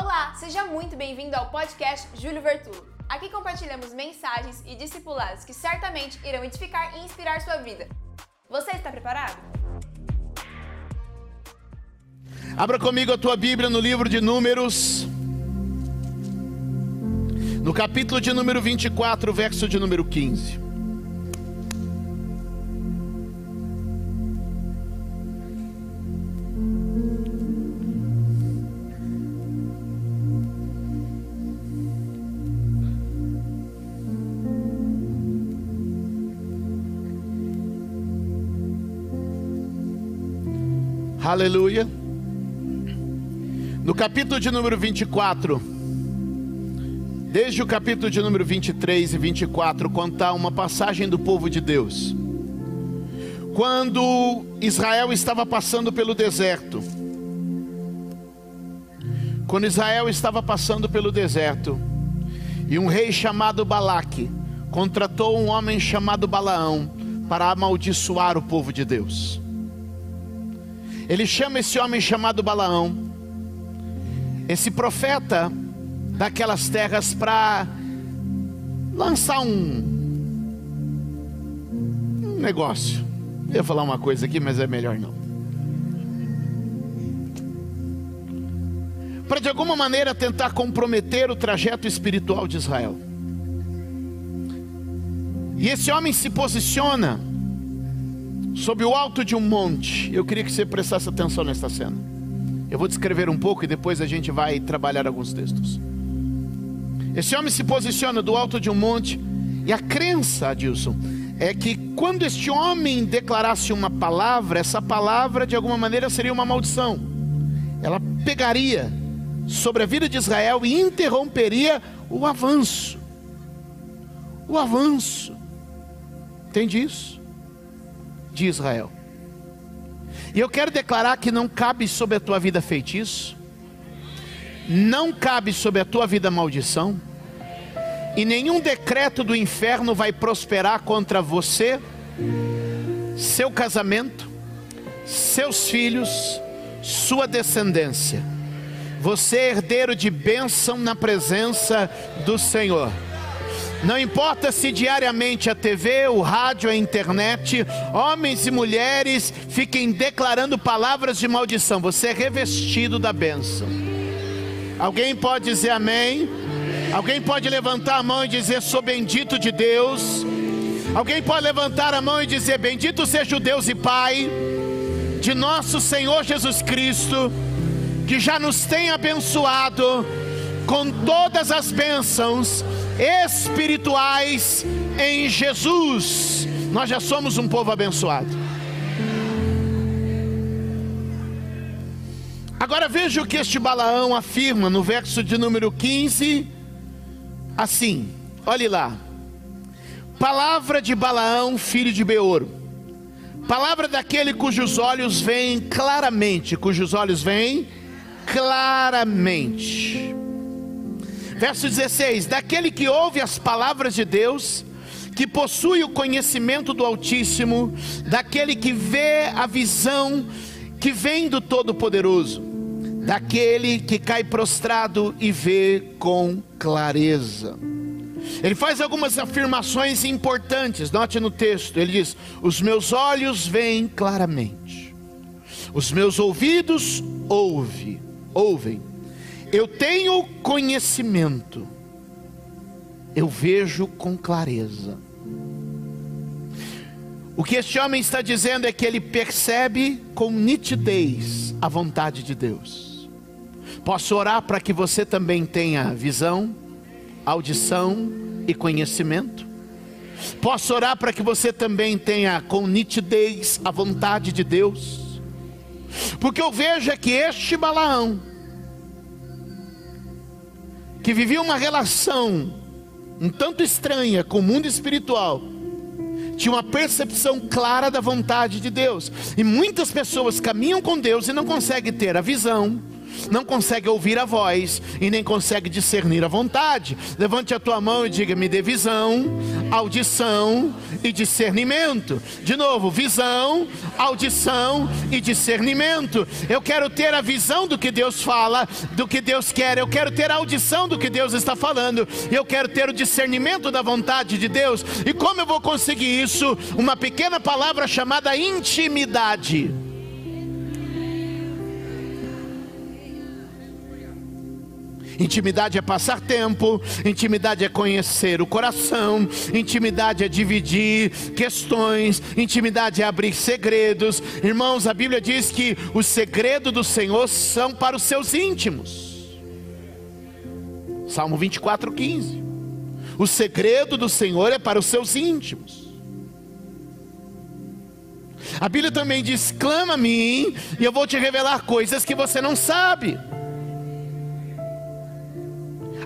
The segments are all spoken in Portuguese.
Olá, seja muito bem-vindo ao podcast Júlio Vertulo. Aqui compartilhamos mensagens e discipulados que certamente irão edificar e inspirar sua vida. Você está preparado? Abra comigo a tua Bíblia no livro de Números, no capítulo de número 24, verso de número 15. Aleluia. No capítulo de número 24, desde o capítulo de número 23 e 24, contar uma passagem do povo de Deus. Quando Israel estava passando pelo deserto, quando Israel estava passando pelo deserto, e um rei chamado Balaque contratou um homem chamado Balaão para amaldiçoar o povo de Deus. Ele chama esse homem chamado Balaão, esse profeta daquelas terras, para lançar um, um negócio. Eu ia falar uma coisa aqui, mas é melhor não. Para de alguma maneira tentar comprometer o trajeto espiritual de Israel. E esse homem se posiciona sobre o alto de um monte. Eu queria que você prestasse atenção nesta cena. Eu vou descrever um pouco e depois a gente vai trabalhar alguns textos. Esse homem se posiciona do alto de um monte e a crença, Adilson, é que quando este homem declarasse uma palavra, essa palavra de alguma maneira seria uma maldição. Ela pegaria sobre a vida de Israel e interromperia o avanço. O avanço. Entende isso? De Israel. E eu quero declarar que não cabe sobre a tua vida feitiço, não cabe sobre a tua vida maldição, e nenhum decreto do inferno vai prosperar contra você, seu casamento, seus filhos, sua descendência. Você é herdeiro de bênção na presença do Senhor. Não importa se diariamente a TV, o rádio, a internet, homens e mulheres fiquem declarando palavras de maldição, você é revestido da bênção. Alguém pode dizer amém? Alguém pode levantar a mão e dizer: Sou bendito de Deus. Alguém pode levantar a mão e dizer: Bendito seja o Deus e Pai de nosso Senhor Jesus Cristo, que já nos tem abençoado com todas as bênçãos espirituais em Jesus. Nós já somos um povo abençoado. Agora veja o que este Balaão afirma no verso de número 15, assim, olhe lá. Palavra de Balaão, filho de Beor. Palavra daquele cujos olhos veem claramente, cujos olhos veem claramente. Verso 16: Daquele que ouve as palavras de Deus, que possui o conhecimento do Altíssimo, daquele que vê a visão que vem do Todo-Poderoso, daquele que cai prostrado e vê com clareza. Ele faz algumas afirmações importantes, note no texto: ele diz: Os meus olhos veem claramente, os meus ouvidos ouvem, ouvem eu tenho conhecimento, eu vejo com clareza. O que este homem está dizendo é que ele percebe com nitidez a vontade de Deus. Posso orar para que você também tenha visão, audição e conhecimento? Posso orar para que você também tenha com nitidez a vontade de Deus? Porque eu vejo é que este Balaão, que vivia uma relação um tanto estranha com o mundo espiritual, tinha uma percepção clara da vontade de Deus. E muitas pessoas caminham com Deus e não conseguem ter a visão, não consegue ouvir a voz e nem consegue discernir a vontade. Levante a tua mão e diga: me dê visão, audição e discernimento. De novo, visão, audição e discernimento. Eu quero ter a visão do que Deus fala, do que Deus quer. Eu quero ter a audição do que Deus está falando. Eu quero ter o discernimento da vontade de Deus. E como eu vou conseguir isso? Uma pequena palavra chamada intimidade. Intimidade é passar tempo, intimidade é conhecer o coração, intimidade é dividir questões, intimidade é abrir segredos. Irmãos, a Bíblia diz que os segredos do Senhor são para os seus íntimos. Salmo 24, 15. O segredo do Senhor é para os seus íntimos. A Bíblia também diz: clama a mim, e eu vou te revelar coisas que você não sabe.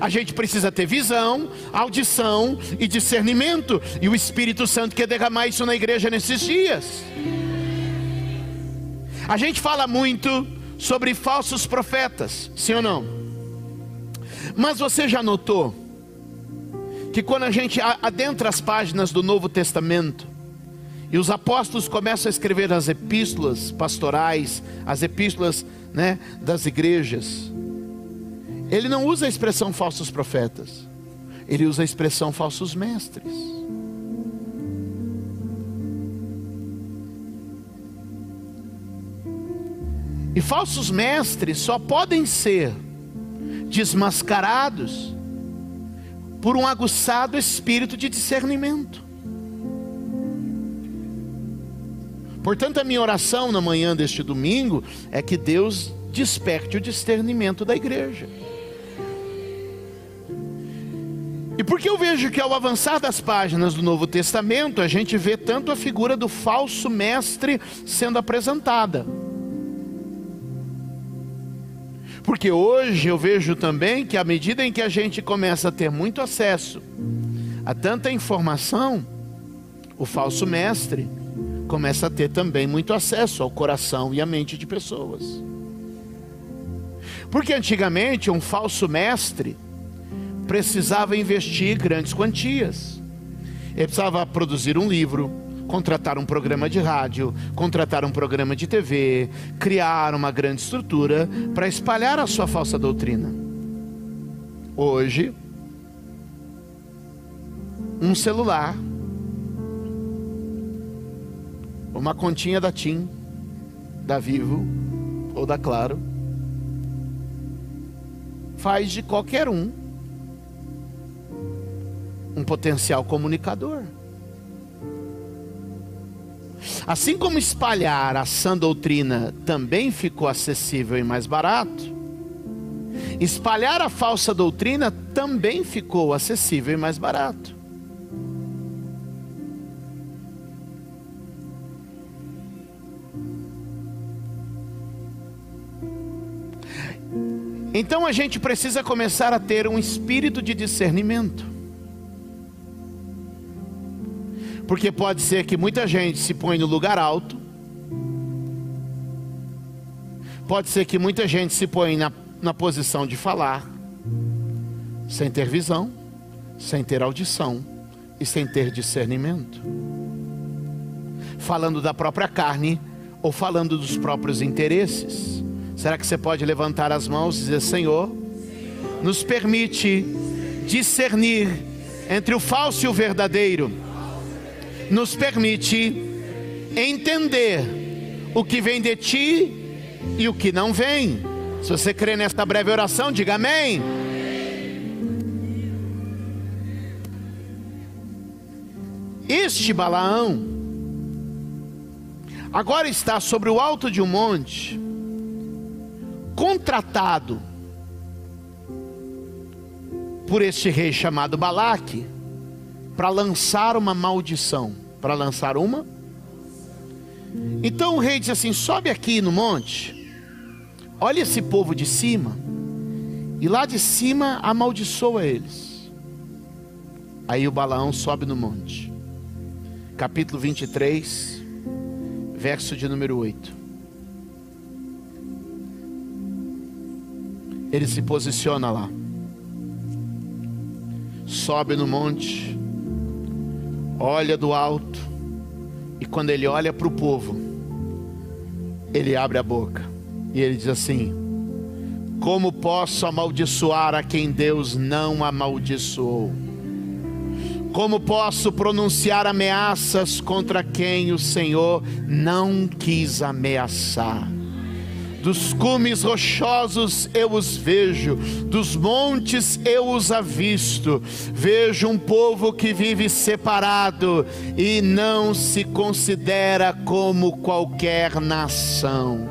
A gente precisa ter visão, audição e discernimento. E o Espírito Santo quer derramar isso na igreja nesses dias. A gente fala muito sobre falsos profetas, sim ou não? Mas você já notou que quando a gente adentra as páginas do Novo Testamento, e os apóstolos começam a escrever as epístolas pastorais, as epístolas né, das igrejas, ele não usa a expressão falsos profetas, ele usa a expressão falsos mestres. E falsos mestres só podem ser desmascarados por um aguçado espírito de discernimento. Portanto, a minha oração na manhã deste domingo é que Deus desperte o discernimento da igreja. E porque eu vejo que ao avançar das páginas do Novo Testamento, a gente vê tanto a figura do falso mestre sendo apresentada. Porque hoje eu vejo também que à medida em que a gente começa a ter muito acesso a tanta informação, o falso mestre começa a ter também muito acesso ao coração e à mente de pessoas. Porque antigamente um falso mestre precisava investir grandes quantias. Ele precisava produzir um livro, contratar um programa de rádio, contratar um programa de TV, criar uma grande estrutura para espalhar a sua falsa doutrina. Hoje, um celular, uma continha da TIM, da Vivo ou da Claro, faz de qualquer um um potencial comunicador. Assim como espalhar a sã doutrina também ficou acessível e mais barato, espalhar a falsa doutrina também ficou acessível e mais barato. Então a gente precisa começar a ter um espírito de discernimento. Porque pode ser que muita gente se põe no lugar alto. Pode ser que muita gente se põe na, na posição de falar, sem ter visão, sem ter audição e sem ter discernimento. Falando da própria carne ou falando dos próprios interesses. Será que você pode levantar as mãos e dizer: Senhor, nos permite discernir entre o falso e o verdadeiro nos permite entender o que vem de ti e o que não vem. Se você crê nesta breve oração, diga amém. Este Balaão agora está sobre o alto de um monte, contratado por este rei chamado Balaque, para lançar uma maldição para lançar uma. Então o rei disse assim: sobe aqui no monte, olha esse povo de cima, e lá de cima amaldiçoa eles. Aí o Balaão sobe no monte, capítulo 23, verso de número 8. Ele se posiciona lá, sobe no monte, olha do alto, e quando ele olha para o povo, ele abre a boca e ele diz assim: Como posso amaldiçoar a quem Deus não amaldiçoou? Como posso pronunciar ameaças contra quem o Senhor não quis ameaçar? Dos cumes rochosos eu os vejo, dos montes eu os avisto. Vejo um povo que vive separado e não se considera como qualquer nação.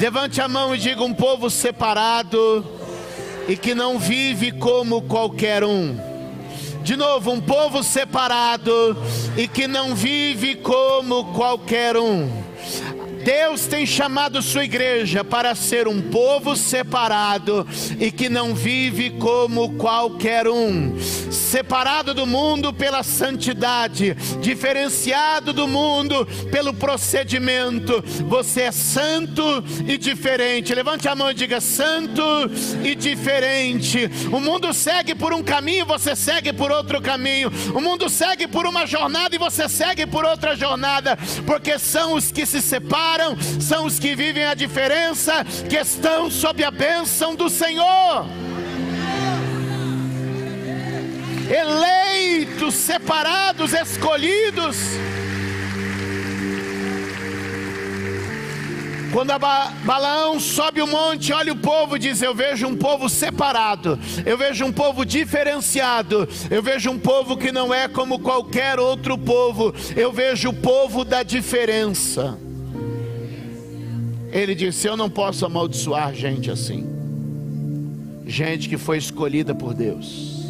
Levante a mão e diga: um povo separado e que não vive como qualquer um. De novo, um povo separado e que não vive como qualquer um. Deus tem chamado sua igreja para ser um povo separado e que não vive como qualquer um, separado do mundo pela santidade, diferenciado do mundo pelo procedimento. Você é santo e diferente. Levante a mão e diga: santo e diferente. O mundo segue por um caminho, você segue por outro caminho. O mundo segue por uma jornada e você segue por outra jornada, porque são os que se separam separam são os que vivem a diferença, que estão sob a bênção do Senhor. Eleitos, separados, escolhidos. Quando Balaão sobe o monte, olha o povo e diz: Eu vejo um povo separado, eu vejo um povo diferenciado, eu vejo um povo que não é como qualquer outro povo, eu vejo o povo da diferença. Ele disse: Eu não posso amaldiçoar gente assim, gente que foi escolhida por Deus.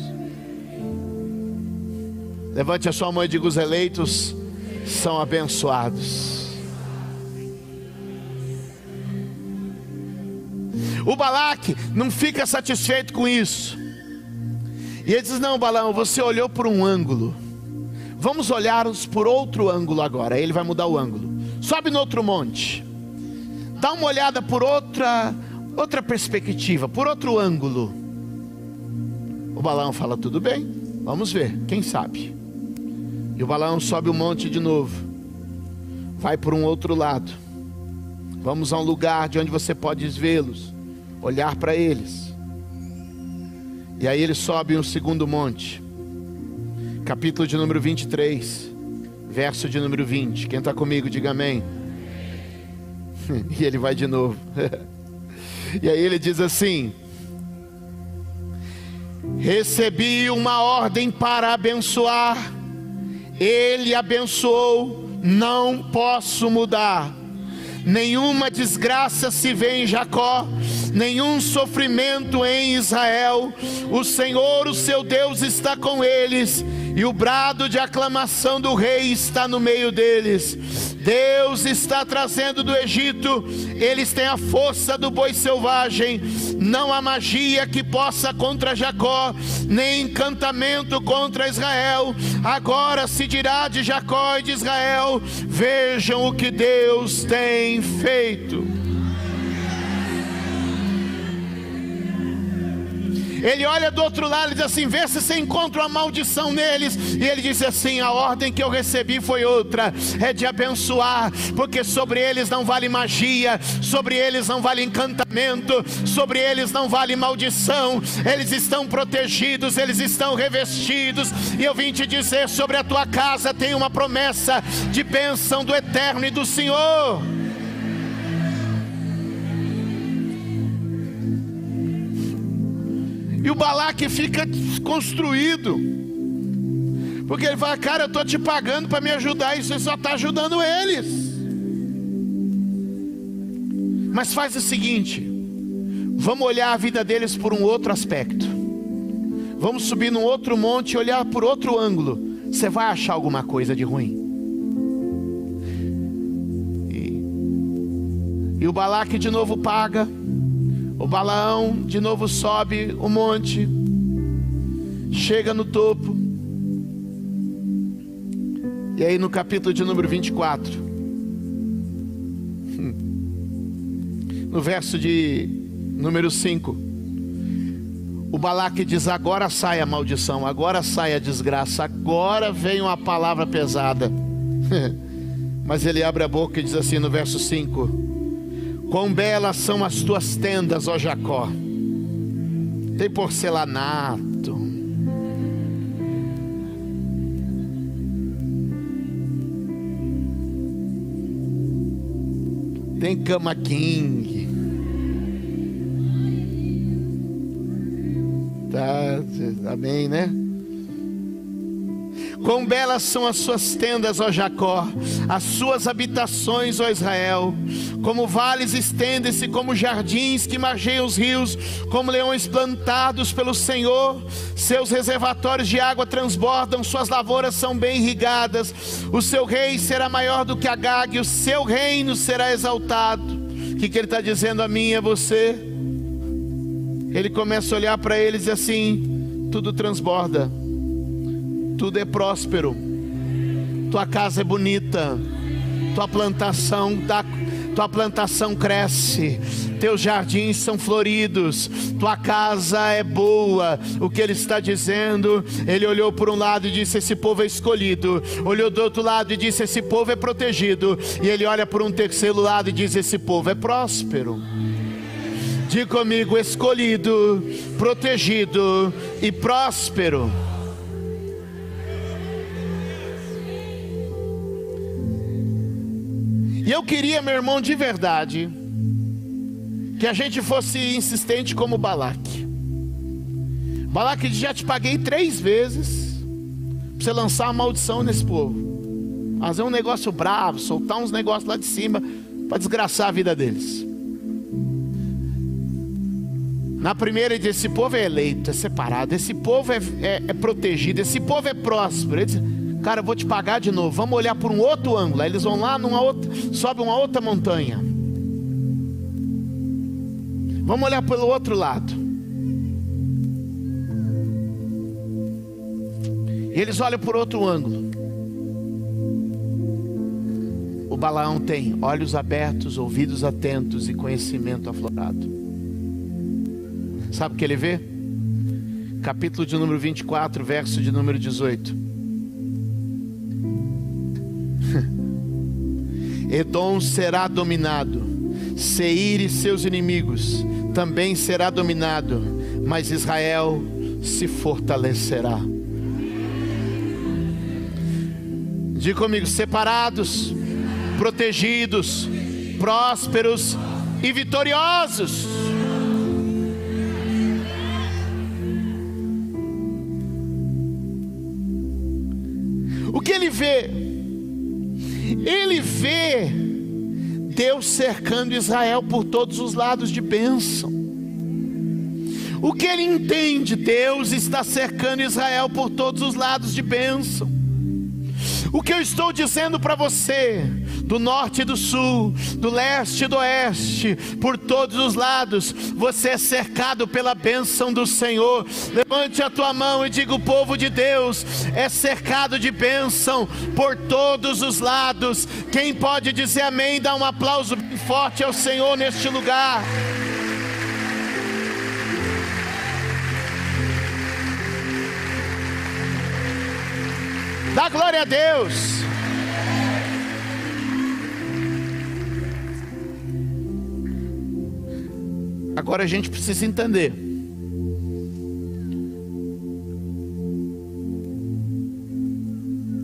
Levante a sua mão e diga: Os eleitos são abençoados. O Balaque não fica satisfeito com isso. E ele diz: Não, Balão, você olhou por um ângulo. Vamos olhar por outro ângulo agora. Ele vai mudar o ângulo. Sobe no outro monte dá uma olhada por outra, outra perspectiva, por outro ângulo. O balão fala: tudo bem, vamos ver, quem sabe. E o balão sobe o monte de novo, vai por um outro lado. Vamos a um lugar de onde você pode vê-los, olhar para eles. E aí ele sobe um segundo monte, capítulo de número 23, verso de número 20. Quem está comigo, diga amém. e ele vai de novo. e aí ele diz assim: Recebi uma ordem para abençoar, ele abençoou, não posso mudar. Nenhuma desgraça se vê em Jacó, nenhum sofrimento em Israel. O Senhor, o seu Deus, está com eles, e o brado de aclamação do rei está no meio deles. Deus está trazendo do Egito, eles têm a força do boi selvagem, não há magia que possa contra Jacó, nem encantamento contra Israel. Agora se dirá de Jacó e de Israel: vejam o que Deus tem feito. Ele olha do outro lado e diz assim: vê se você encontra uma maldição neles. E ele diz assim: a ordem que eu recebi foi outra, é de abençoar, porque sobre eles não vale magia, sobre eles não vale encantamento, sobre eles não vale maldição. Eles estão protegidos, eles estão revestidos. E eu vim te dizer: sobre a tua casa tem uma promessa de bênção do eterno e do Senhor. E o Balaque fica desconstruído. Porque ele fala, cara, eu estou te pagando para me ajudar e você só está ajudando eles. Mas faz o seguinte: vamos olhar a vida deles por um outro aspecto. Vamos subir num outro monte e olhar por outro ângulo. Você vai achar alguma coisa de ruim. E, e o Balaque de novo paga. O Balaão de novo sobe o monte, chega no topo. E aí no capítulo de número 24, no verso de Número 5. O Balaque diz: agora sai a maldição, agora sai a desgraça, agora vem uma palavra pesada. Mas ele abre a boca e diz assim no verso 5: Quão belas são as tuas tendas, ó Jacó, tem porcelanato, tem cama king. Tá, amém, né? Quão belas são as suas tendas, ó Jacó, as suas habitações, ó Israel. Como vales estendem-se, como jardins que margeiam os rios, como leões plantados pelo Senhor. Seus reservatórios de água transbordam, suas lavouras são bem irrigadas. O seu rei será maior do que Agag, o seu reino será exaltado. O que, que ele está dizendo a mim e a você? Ele começa a olhar para eles e assim: tudo transborda tudo é próspero, tua casa é bonita, tua plantação dá, tua plantação cresce, teus jardins são floridos, tua casa é boa. O que ele está dizendo? Ele olhou por um lado e disse: Esse povo é escolhido. Olhou do outro lado e disse: Esse povo é protegido. E ele olha por um terceiro lado e diz: Esse povo é próspero. Diga comigo: escolhido, protegido e próspero. E eu queria, meu irmão, de verdade, que a gente fosse insistente como Balaque. Balaque já te paguei três vezes para você lançar uma maldição nesse povo. Fazer um negócio bravo, soltar uns negócios lá de cima para desgraçar a vida deles. Na primeira ele disse: esse povo é eleito, é separado, esse povo é, é, é protegido, esse povo é próspero. Ele disse, Cara, eu vou te pagar de novo. Vamos olhar por um outro ângulo. Aí eles vão lá numa outra, sobe uma outra montanha. Vamos olhar pelo outro lado. E eles olham por outro ângulo. O Balaão tem olhos abertos, ouvidos atentos e conhecimento aflorado. Sabe o que ele vê? Capítulo de número 24, verso de número 18. Edom será dominado, Seir e seus inimigos também será dominado, mas Israel se fortalecerá. Diga comigo: separados, protegidos, prósperos e vitoriosos. O que ele vê ele vê Deus cercando Israel por todos os lados de bênção. O que ele entende? Deus está cercando Israel por todos os lados de bênção. O que eu estou dizendo para você, do norte e do sul, do leste e do oeste, por todos os lados, você é cercado pela bênção do Senhor. Levante a tua mão e diga: o povo de Deus é cercado de bênção por todos os lados. Quem pode dizer amém? Dá um aplauso bem forte ao Senhor neste lugar. Dá glória a Deus. Agora a gente precisa entender.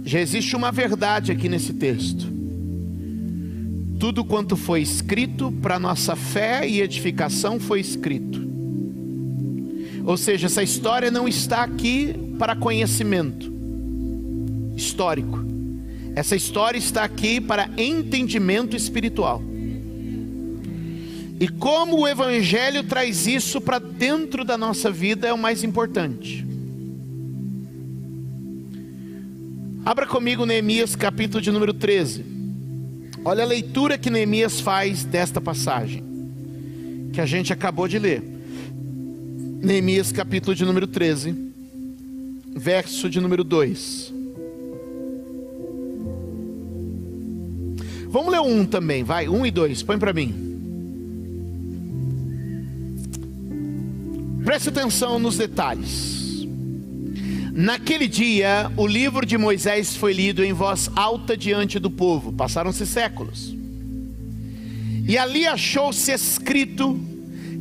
Já existe uma verdade aqui nesse texto. Tudo quanto foi escrito para nossa fé e edificação foi escrito. Ou seja, essa história não está aqui para conhecimento histórico. Essa história está aqui para entendimento espiritual. E como o Evangelho traz isso para dentro da nossa vida é o mais importante. Abra comigo Neemias capítulo de número 13. Olha a leitura que Neemias faz desta passagem, que a gente acabou de ler. Neemias capítulo de número 13, verso de número 2. Vamos ler um também, vai, um e dois, põe para mim. Preste atenção nos detalhes. Naquele dia, o livro de Moisés foi lido em voz alta diante do povo. Passaram-se séculos. E ali achou-se escrito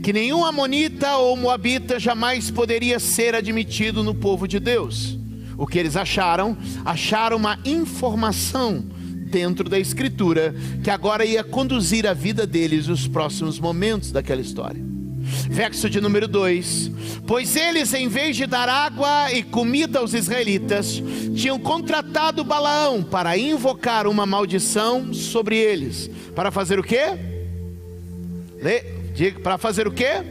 que nenhum amonita ou moabita jamais poderia ser admitido no povo de Deus. O que eles acharam? Acharam uma informação dentro da escritura que agora ia conduzir a vida deles os próximos momentos daquela história. Verso de número 2: Pois eles, em vez de dar água e comida aos israelitas, tinham contratado Balaão para invocar uma maldição sobre eles. Para fazer o quê? Para fazer o quê?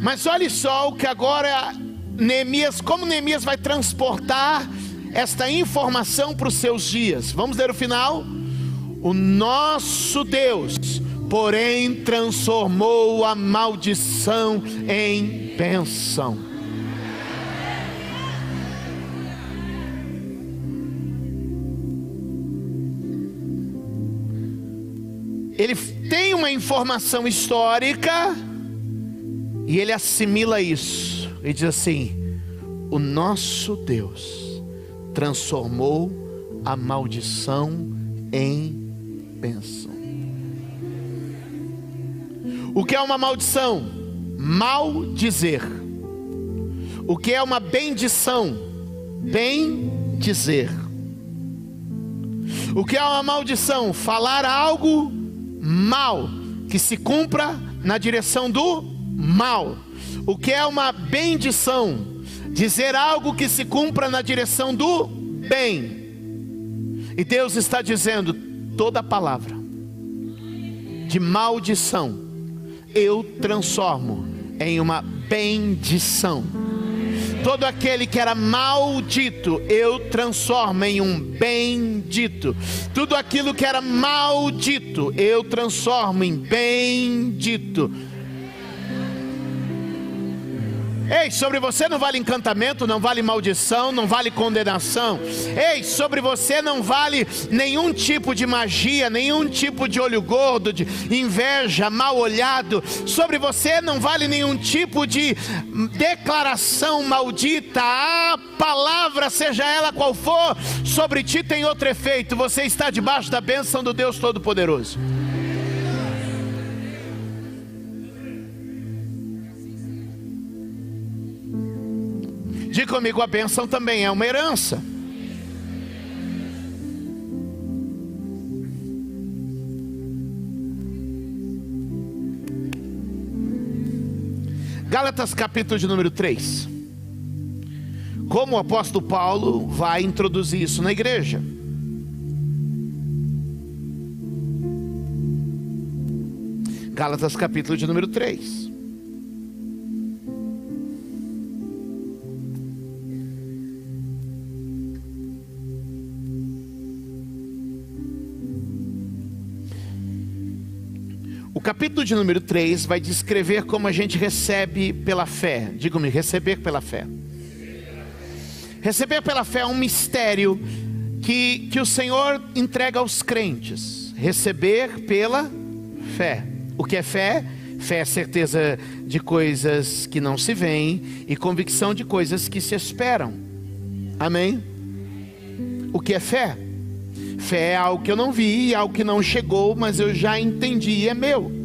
Mas olhe só o que agora Neemias, como Neemias vai transportar esta informação para os seus dias. Vamos ler o final? O nosso Deus, porém, transformou a maldição em bênção. ele tem uma informação histórica e ele assimila isso e diz assim: o nosso Deus transformou a maldição em bênção. O que é uma maldição? Mal dizer. O que é uma bendição? Bem dizer. O que é uma maldição? Falar algo mal, que se cumpra na direção do mal. O que é uma bendição? Dizer algo que se cumpra na direção do bem. E Deus está dizendo: toda palavra de maldição eu transformo em uma bendição todo aquele que era maldito, eu transformo em um bendito. Tudo aquilo que era maldito, eu transformo em bendito. Ei, sobre você não vale encantamento, não vale maldição, não vale condenação. Ei, sobre você não vale nenhum tipo de magia, nenhum tipo de olho gordo, de inveja, mal olhado. Sobre você não vale nenhum tipo de declaração maldita. A palavra, seja ela qual for, sobre ti tem outro efeito. Você está debaixo da bênção do Deus Todo-Poderoso. Diga comigo, a bênção também é uma herança. Gálatas capítulo de número 3. Como o apóstolo Paulo vai introduzir isso na igreja? Gálatas capítulo de número 3. Capítulo de número 3 vai descrever como a gente recebe pela fé. Diga-me, receber pela fé. Receber pela fé é um mistério que, que o Senhor entrega aos crentes. Receber pela fé. O que é fé? Fé é certeza de coisas que não se veem e convicção de coisas que se esperam. Amém? O que é fé? Fé é algo que eu não vi, algo que não chegou, mas eu já entendi e é meu.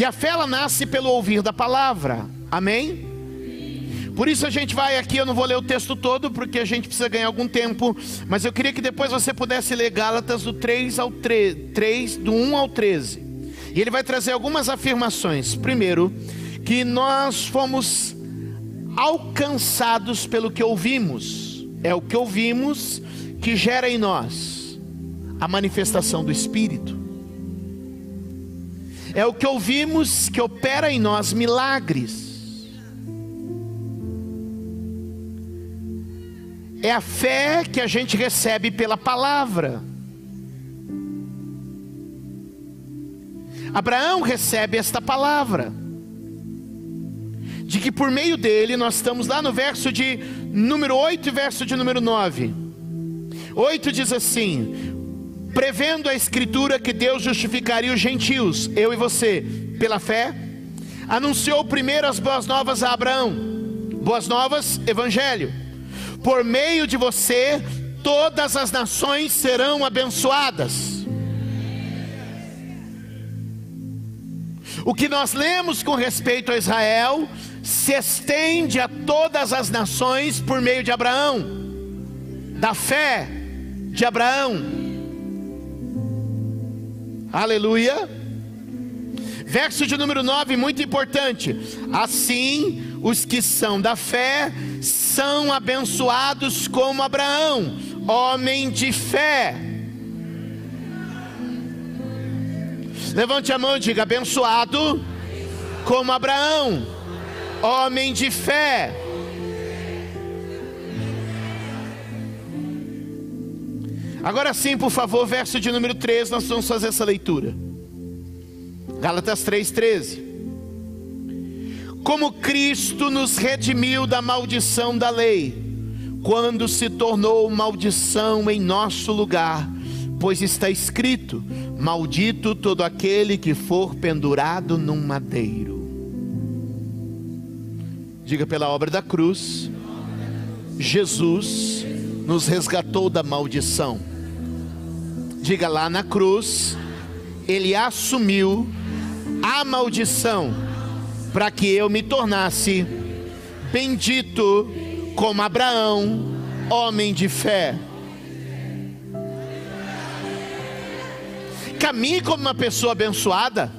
E a fé ela nasce pelo ouvir da palavra. Amém? Por isso a gente vai aqui, eu não vou ler o texto todo, porque a gente precisa ganhar algum tempo, mas eu queria que depois você pudesse ler Gálatas do 3 ao 3, 3 do 1 ao 13. E ele vai trazer algumas afirmações. Primeiro, que nós fomos alcançados pelo que ouvimos. É o que ouvimos que gera em nós a manifestação do Espírito é o que ouvimos que opera em nós milagres. É a fé que a gente recebe pela palavra. Abraão recebe esta palavra, de que por meio dele, nós estamos lá no verso de número 8 e verso de número 9. 8 diz assim: prevendo a Escritura que Deus justificaria os gentios, eu e você, pela fé, anunciou primeiro as boas novas a Abraão. Boas novas, Evangelho. Por meio de você, todas as nações serão abençoadas. O que nós lemos com respeito a Israel se estende a todas as nações por meio de Abraão, da fé de Abraão. Aleluia. Verso de número 9, muito importante. Assim, os que são da fé são abençoados como Abraão, homem de fé. Levante a mão e diga: abençoado como Abraão, homem de fé. Agora sim, por favor, verso de número 3, nós vamos fazer essa leitura. Gálatas 3,13. Como Cristo nos redimiu da maldição da lei, quando se tornou maldição em nosso lugar, pois está escrito: Maldito todo aquele que for pendurado num madeiro. Diga pela obra da cruz, Jesus nos resgatou da maldição. Diga lá na cruz, ele assumiu a maldição para que eu me tornasse bendito como Abraão, homem de fé. Caminhe como uma pessoa abençoada.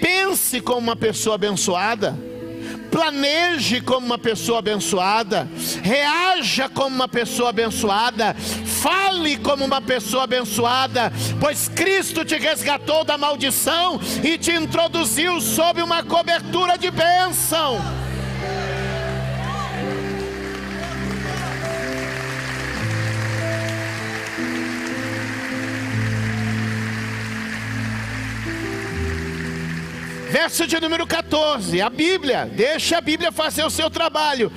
Pense como uma pessoa abençoada. Planeje como uma pessoa abençoada. Reaja como uma pessoa abençoada. Fale como uma pessoa abençoada. Pois Cristo te resgatou da maldição e te introduziu sob uma cobertura de bênção. Verso de número 14, a Bíblia, deixa a Bíblia fazer o seu trabalho.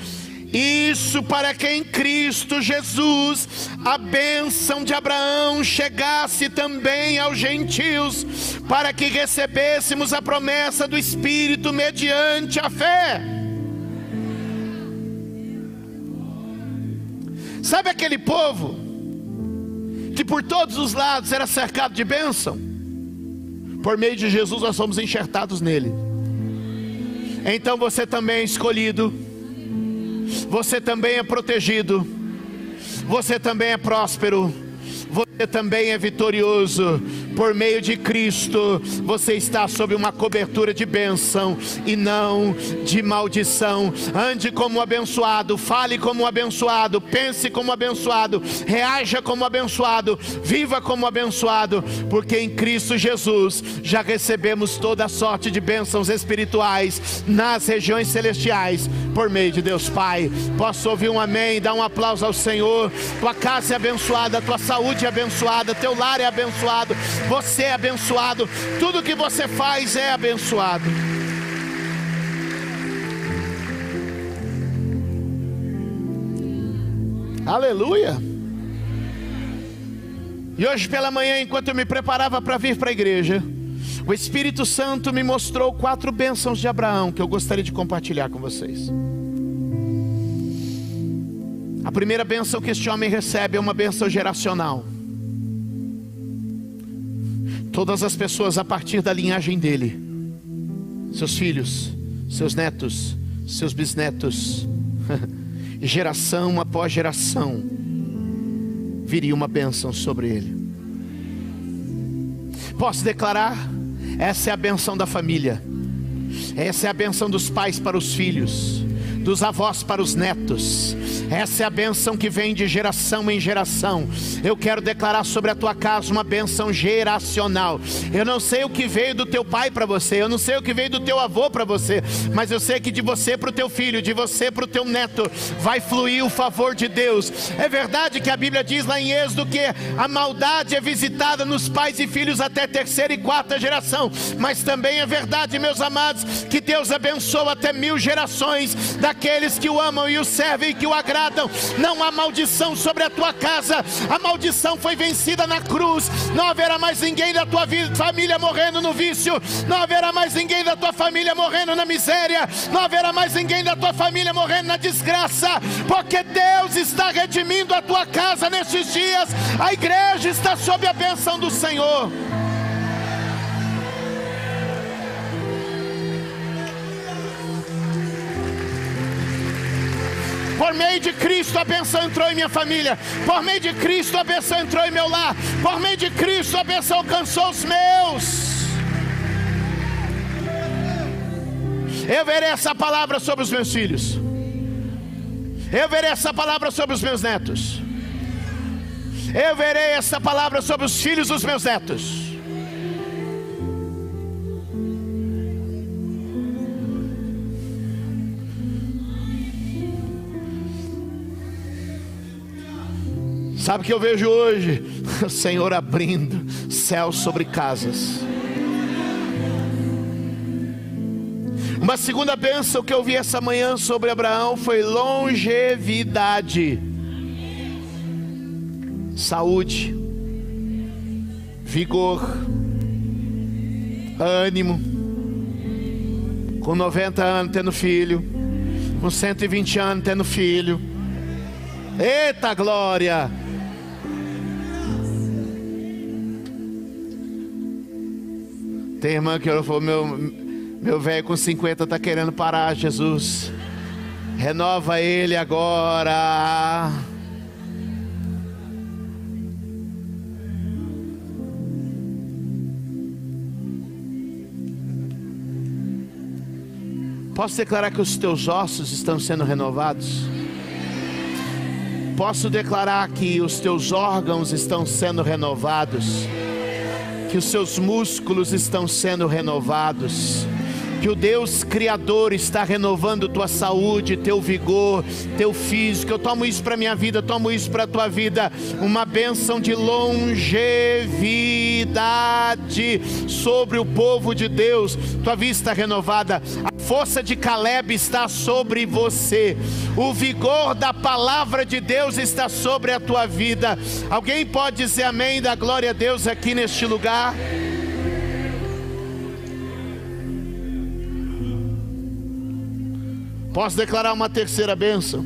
Isso para que em Cristo Jesus a bênção de Abraão chegasse também aos gentios, para que recebêssemos a promessa do Espírito mediante a fé. Sabe aquele povo que por todos os lados era cercado de bênção? Por meio de Jesus nós somos enxertados nele. Então você também é escolhido. Você também é protegido. Você também é próspero. Você também é vitorioso por meio de Cristo, você está sob uma cobertura de bênção e não de maldição. Ande como abençoado, fale como abençoado, pense como abençoado, reaja como abençoado, viva como abençoado, porque em Cristo Jesus já recebemos toda sorte de bênçãos espirituais nas regiões celestiais por meio de Deus Pai. Posso ouvir um amém, dar um aplauso ao Senhor. Tua casa é abençoada, tua saúde é abençoada, teu lar é abençoado você é abençoado, tudo que você faz é abençoado. Aleluia. E hoje pela manhã, enquanto eu me preparava para vir para a igreja, o Espírito Santo me mostrou quatro bênçãos de Abraão que eu gostaria de compartilhar com vocês. A primeira bênção que este homem recebe é uma bênção geracional. Todas as pessoas a partir da linhagem dele, seus filhos, seus netos, seus bisnetos, geração após geração, viria uma bênção sobre ele. Posso declarar? Essa é a benção da família, essa é a benção dos pais para os filhos, dos avós para os netos, essa é a benção que vem de geração em geração. Eu quero declarar sobre a tua casa uma benção geracional. Eu não sei o que veio do teu pai para você, eu não sei o que veio do teu avô para você, mas eu sei que de você para o teu filho, de você para o teu neto, vai fluir o favor de Deus. É verdade que a Bíblia diz lá em Êxodo que a maldade é visitada nos pais e filhos até terceira e quarta geração, mas também é verdade, meus amados, que Deus abençoa até mil gerações daqueles que o amam e o servem e que o agradam Não há maldição sobre a tua casa. A maldição foi vencida na cruz. Não haverá mais ninguém da tua família morrendo no vício. Não haverá mais ninguém da tua família morrendo na miséria. Não haverá mais ninguém da tua família morrendo na desgraça. Porque Deus está redimindo a tua casa nestes dias. A igreja está sob a bênção do Senhor. Por meio de Cristo a bênção entrou em minha família. Por meio de Cristo a bênção entrou em meu lar. Por meio de Cristo a bênção alcançou os meus. Eu verei essa palavra sobre os meus filhos. Eu verei essa palavra sobre os meus netos. Eu verei essa palavra sobre os filhos dos meus netos. Sabe o que eu vejo hoje? O Senhor abrindo céus sobre casas. Uma segunda bênção que eu vi essa manhã sobre Abraão foi longevidade, saúde, vigor, ânimo. Com 90 anos tendo filho, com 120 anos tendo filho. Eita glória! Tem irmã que falou: meu, meu velho com 50 está querendo parar, Jesus. Renova ele agora. Posso declarar que os teus ossos estão sendo renovados? Posso declarar que os teus órgãos estão sendo renovados? Que os seus músculos estão sendo renovados que o Deus Criador está renovando tua saúde, teu vigor, teu físico. Eu tomo isso para minha vida, tomo isso para tua vida. Uma bênção de longevidade sobre o povo de Deus. Tua vista renovada. Força de Caleb está sobre você. O vigor da palavra de Deus está sobre a tua vida. Alguém pode dizer amém da glória a Deus aqui neste lugar? Posso declarar uma terceira bênção?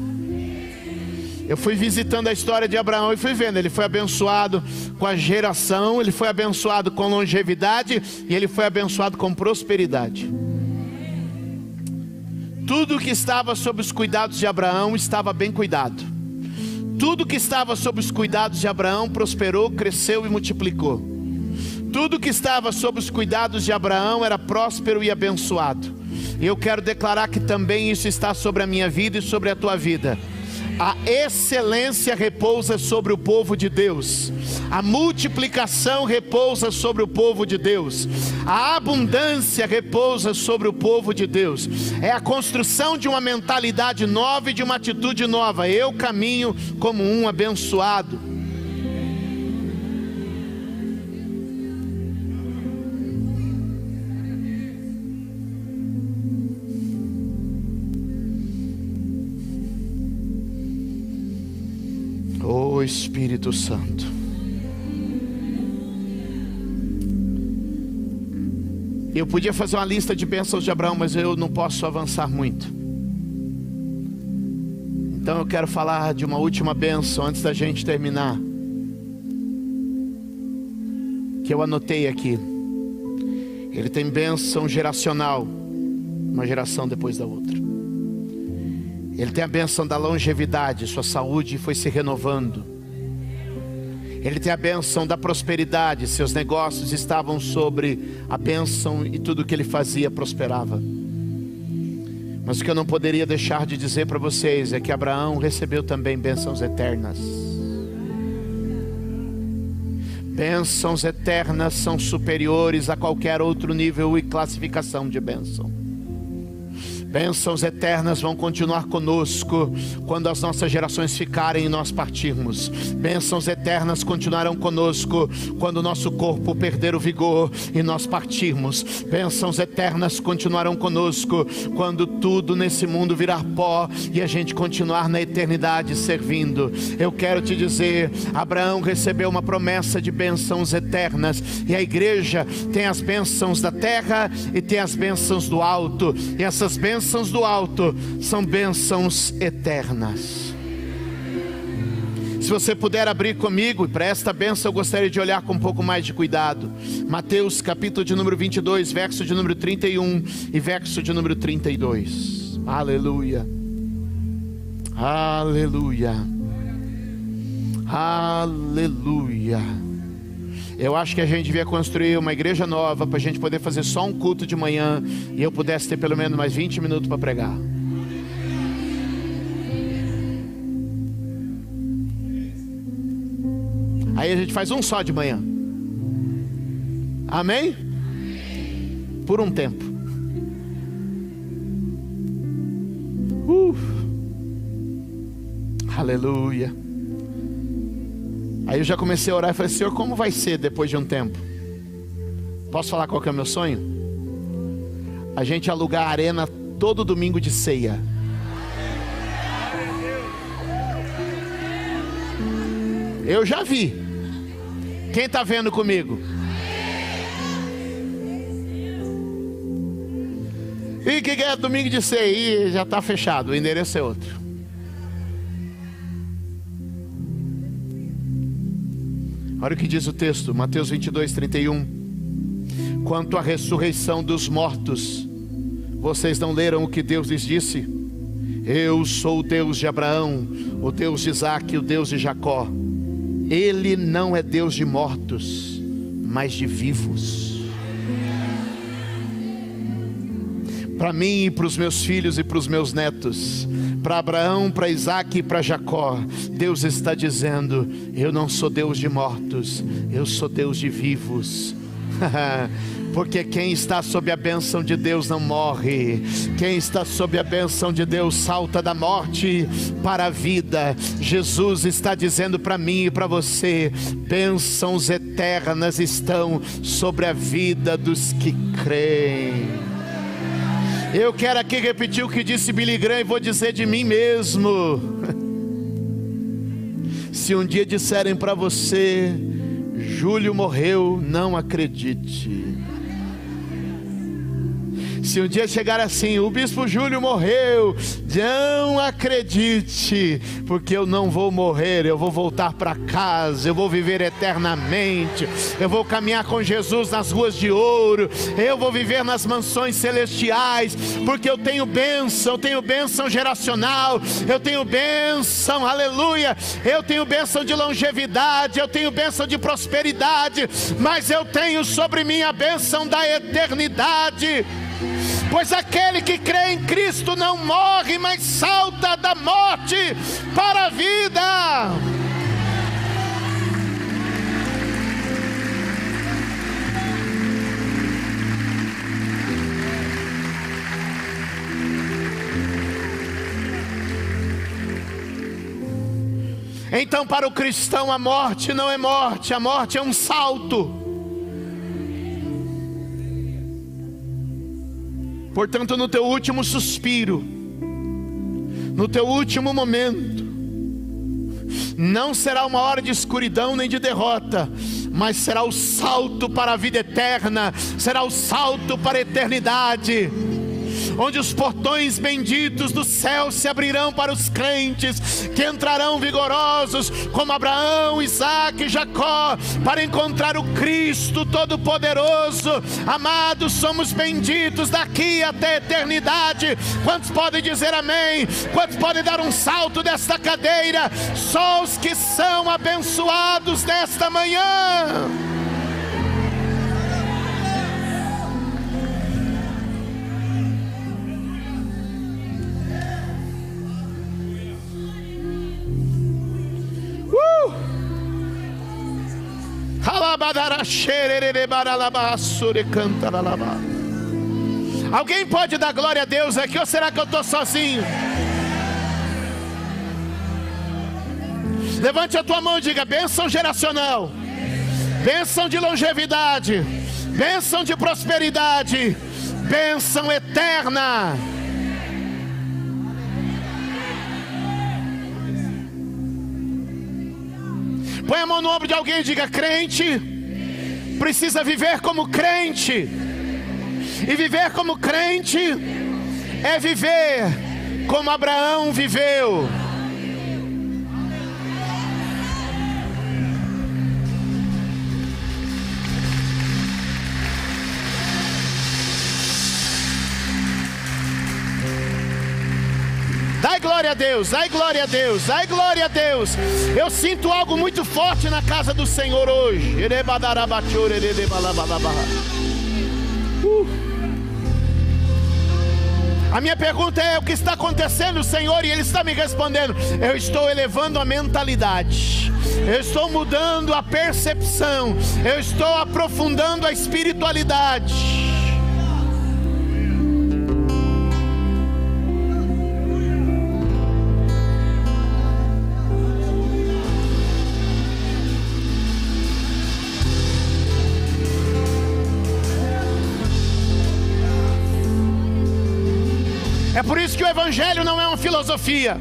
Eu fui visitando a história de Abraão e fui vendo, ele foi abençoado com a geração, ele foi abençoado com longevidade e ele foi abençoado com prosperidade. Tudo que estava sob os cuidados de Abraão estava bem cuidado. Tudo que estava sob os cuidados de Abraão prosperou, cresceu e multiplicou. Tudo que estava sob os cuidados de Abraão era próspero e abençoado. Eu quero declarar que também isso está sobre a minha vida e sobre a tua vida. A excelência repousa sobre o povo de Deus, a multiplicação repousa sobre o povo de Deus, a abundância repousa sobre o povo de Deus. É a construção de uma mentalidade nova e de uma atitude nova. Eu caminho como um abençoado. Espírito Santo. Eu podia fazer uma lista de bênçãos de Abraão, mas eu não posso avançar muito. Então eu quero falar de uma última bênção antes da gente terminar. Que eu anotei aqui. Ele tem bênção geracional, uma geração depois da outra. Ele tem a bênção da longevidade, sua saúde foi se renovando. Ele tem a bênção da prosperidade, seus negócios estavam sobre a bênção e tudo que ele fazia prosperava. Mas o que eu não poderia deixar de dizer para vocês é que Abraão recebeu também bênçãos eternas. Bênçãos eternas são superiores a qualquer outro nível e classificação de bênção. Bênçãos eternas vão continuar conosco quando as nossas gerações ficarem e nós partirmos. Bênçãos eternas continuarão conosco quando o nosso corpo perder o vigor e nós partirmos. Bênçãos eternas continuarão conosco quando tudo nesse mundo virar pó e a gente continuar na eternidade servindo. Eu quero te dizer: Abraão recebeu uma promessa de bênçãos eternas e a igreja tem as bênçãos da terra e tem as bênçãos do alto, e essas bênçãos bênçãos do alto são bênçãos eternas. Se você puder abrir comigo, para esta bênção eu gostaria de olhar com um pouco mais de cuidado. Mateus capítulo de número 22, verso de número 31 e verso de número 32. Aleluia. Aleluia. Aleluia. Eu acho que a gente devia construir uma igreja nova para a gente poder fazer só um culto de manhã e eu pudesse ter pelo menos mais 20 minutos para pregar. Aí a gente faz um só de manhã. Amém? Por um tempo. Uh. Aleluia. Aí eu já comecei a orar e falei, Senhor, como vai ser depois de um tempo? Posso falar qual que é o meu sonho? A gente alugar a arena todo domingo de ceia. Eu já vi. Quem está vendo comigo? E que é domingo de ceia? já está fechado, o endereço é outro. Olha o que diz o texto, Mateus 22, 31. Quanto à ressurreição dos mortos, vocês não leram o que Deus lhes disse? Eu sou o Deus de Abraão, o Deus de Isaac, o Deus de Jacó. Ele não é Deus de mortos, mas de vivos. Para mim e para os meus filhos e para os meus netos, para Abraão, para Isaac e para Jacó, Deus está dizendo: Eu não sou Deus de mortos, eu sou Deus de vivos. Porque quem está sob a bênção de Deus não morre, quem está sob a bênção de Deus salta da morte para a vida. Jesus está dizendo para mim e para você: bênçãos eternas estão sobre a vida dos que creem. Eu quero aqui repetir o que disse Billy Graham e vou dizer de mim mesmo. Se um dia disserem para você, Júlio morreu, não acredite. Se um dia chegar assim, o bispo Júlio morreu, não acredite, porque eu não vou morrer, eu vou voltar para casa, eu vou viver eternamente, eu vou caminhar com Jesus nas ruas de ouro, eu vou viver nas mansões celestiais, porque eu tenho bênção, eu tenho bênção geracional, eu tenho bênção, aleluia, eu tenho bênção de longevidade, eu tenho bênção de prosperidade, mas eu tenho sobre mim a bênção da eternidade pois aquele que crê em Cristo não morre, mas salta da morte para a vida. Então, para o cristão, a morte não é morte, a morte é um salto. Portanto, no teu último suspiro, no teu último momento, não será uma hora de escuridão nem de derrota, mas será o salto para a vida eterna, será o salto para a eternidade onde os portões benditos do céu se abrirão para os crentes, que entrarão vigorosos, como Abraão, Isaac e Jacó, para encontrar o Cristo Todo-Poderoso. Amados, somos benditos daqui até a eternidade. Quantos podem dizer amém? Quantos podem dar um salto desta cadeira? Só os que são abençoados nesta manhã. Alguém pode dar glória a Deus aqui ou será que eu estou sozinho? Levante a tua mão e diga: bênção geracional, bênção de longevidade, bênção de prosperidade, bênção eterna. Põe a mão no ombro de alguém e diga: crente, precisa viver como crente. E viver como crente é viver como Abraão viveu. Dai glória a Deus, dai glória a Deus, dai glória a Deus. Eu sinto algo muito forte na casa do Senhor hoje. Uh. A minha pergunta é: o que está acontecendo, Senhor? E Ele está me respondendo: eu estou elevando a mentalidade, eu estou mudando a percepção, eu estou aprofundando a espiritualidade. Isso que o Evangelho não é uma filosofia.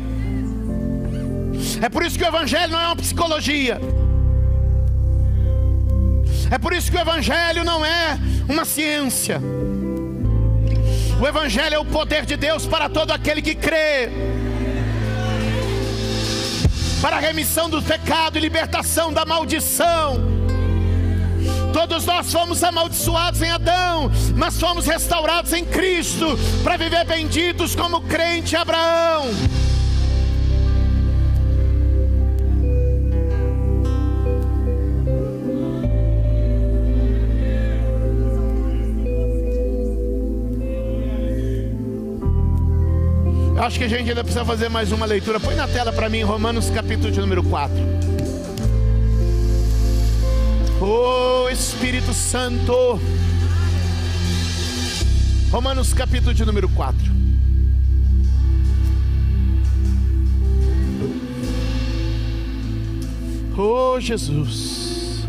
É por isso que o Evangelho não é uma psicologia. É por isso que o Evangelho não é uma ciência. O Evangelho é o poder de Deus para todo aquele que crê. Para a remissão do pecado e libertação da maldição. Todos nós fomos amaldiçoados em Adão, mas fomos restaurados em Cristo para viver benditos como crente Abraão. Acho que a gente ainda precisa fazer mais uma leitura. Põe na tela para mim Romanos capítulo de número 4. Oh Espírito Santo. Romanos capítulo de número 4. Oh Jesus.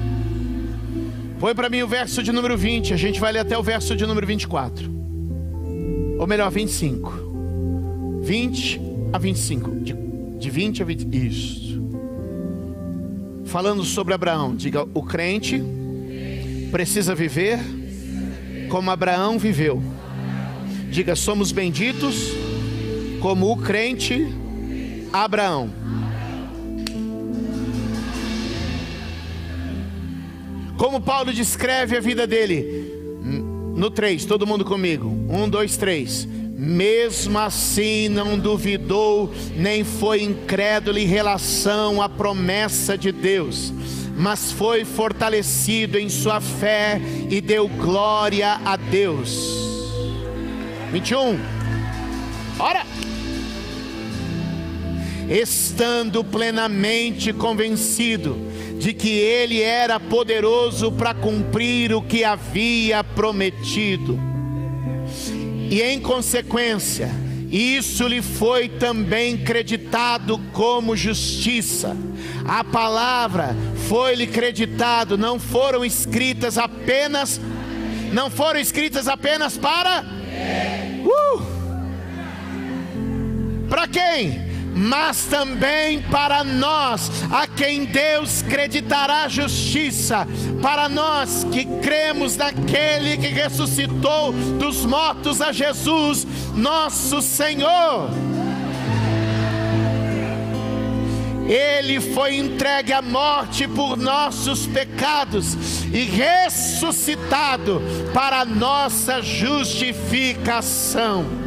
Põe para mim o verso de número 20. A gente vai ler até o verso de número 24. Ou melhor, 25. 20 a 25. De, de 20 a 20. Isso falando sobre Abraão. Diga: o crente precisa viver como Abraão viveu. Diga: somos benditos como o crente Abraão. Como Paulo descreve a vida dele? No 3, todo mundo comigo. 1, 2, 3 mesmo assim não duvidou, nem foi incrédulo em relação à promessa de Deus, mas foi fortalecido em sua fé e deu glória a Deus. 21. Ora! Estando plenamente convencido de que ele era poderoso para cumprir o que havia prometido e em consequência, isso lhe foi também creditado como justiça. A palavra foi-lhe creditado, não foram escritas apenas, não foram escritas apenas para. Uh! Para quem? Mas também para nós, a quem Deus creditará justiça, para nós que cremos naquele que ressuscitou dos mortos a Jesus, nosso Senhor. Ele foi entregue à morte por nossos pecados e ressuscitado para nossa justificação.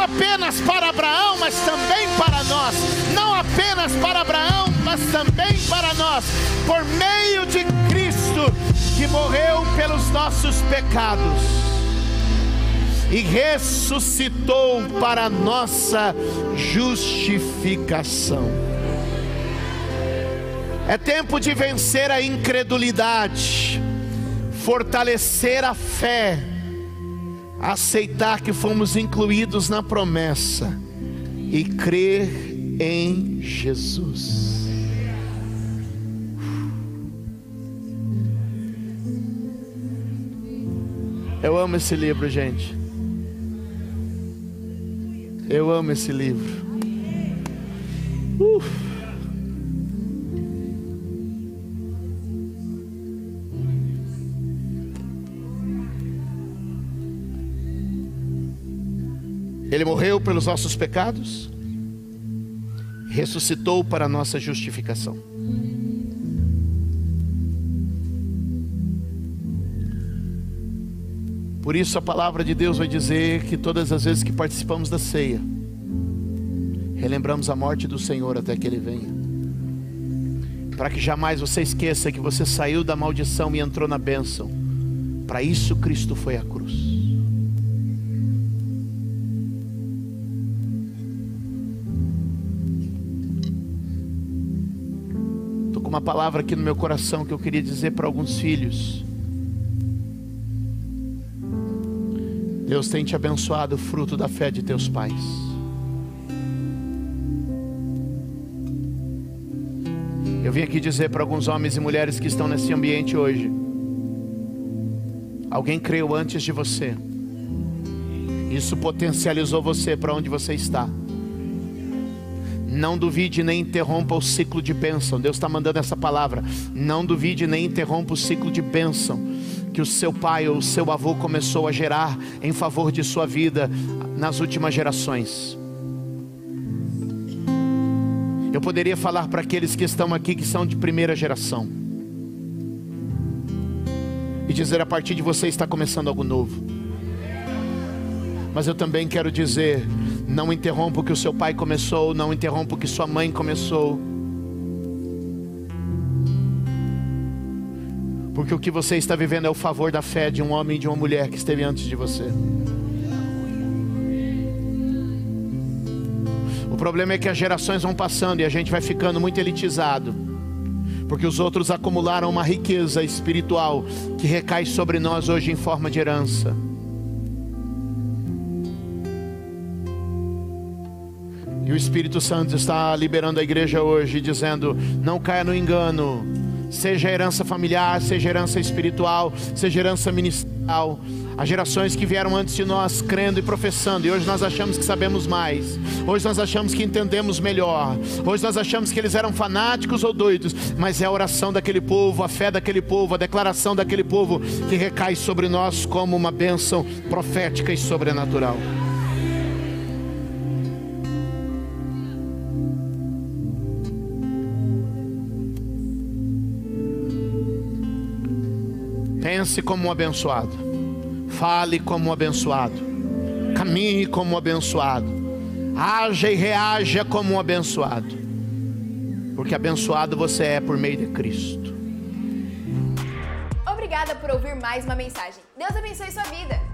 Não apenas para Abraão, mas também para nós. Não apenas para Abraão, mas também para nós, por meio de Cristo que morreu pelos nossos pecados e ressuscitou para nossa justificação. É tempo de vencer a incredulidade fortalecer a fé, aceitar que fomos incluídos na promessa e crer em Jesus. Eu amo esse livro, gente. Eu amo esse livro. Uf. Ele morreu pelos nossos pecados, ressuscitou para a nossa justificação. Por isso a palavra de Deus vai dizer que todas as vezes que participamos da ceia, relembramos a morte do Senhor até que Ele venha. Para que jamais você esqueça que você saiu da maldição e entrou na bênção. Para isso Cristo foi à cruz. Uma palavra aqui no meu coração que eu queria dizer para alguns filhos. Deus tem te abençoado, fruto da fé de teus pais. Eu vim aqui dizer para alguns homens e mulheres que estão nesse ambiente hoje: alguém creu antes de você, isso potencializou você para onde você está. Não duvide nem interrompa o ciclo de bênção. Deus está mandando essa palavra. Não duvide nem interrompa o ciclo de bênção que o seu pai ou o seu avô começou a gerar em favor de sua vida nas últimas gerações. Eu poderia falar para aqueles que estão aqui que são de primeira geração e dizer a partir de você está começando algo novo. Mas eu também quero dizer, não interrompa o que o seu pai começou, não interrompa o que sua mãe começou. Porque o que você está vivendo é o favor da fé de um homem e de uma mulher que esteve antes de você. O problema é que as gerações vão passando e a gente vai ficando muito elitizado. Porque os outros acumularam uma riqueza espiritual que recai sobre nós hoje em forma de herança. E o Espírito Santo está liberando a igreja hoje, dizendo: não caia no engano seja herança familiar, seja herança espiritual, seja herança ministerial. As gerações que vieram antes de nós crendo e professando, e hoje nós achamos que sabemos mais, hoje nós achamos que entendemos melhor, hoje nós achamos que eles eram fanáticos ou doidos, mas é a oração daquele povo, a fé daquele povo, a declaração daquele povo que recai sobre nós como uma bênção profética e sobrenatural. Pense como um abençoado. Fale como um abençoado. Caminhe como um abençoado. Haja e reaja como um abençoado. Porque abençoado você é por meio de Cristo. Obrigada por ouvir mais uma mensagem. Deus abençoe sua vida.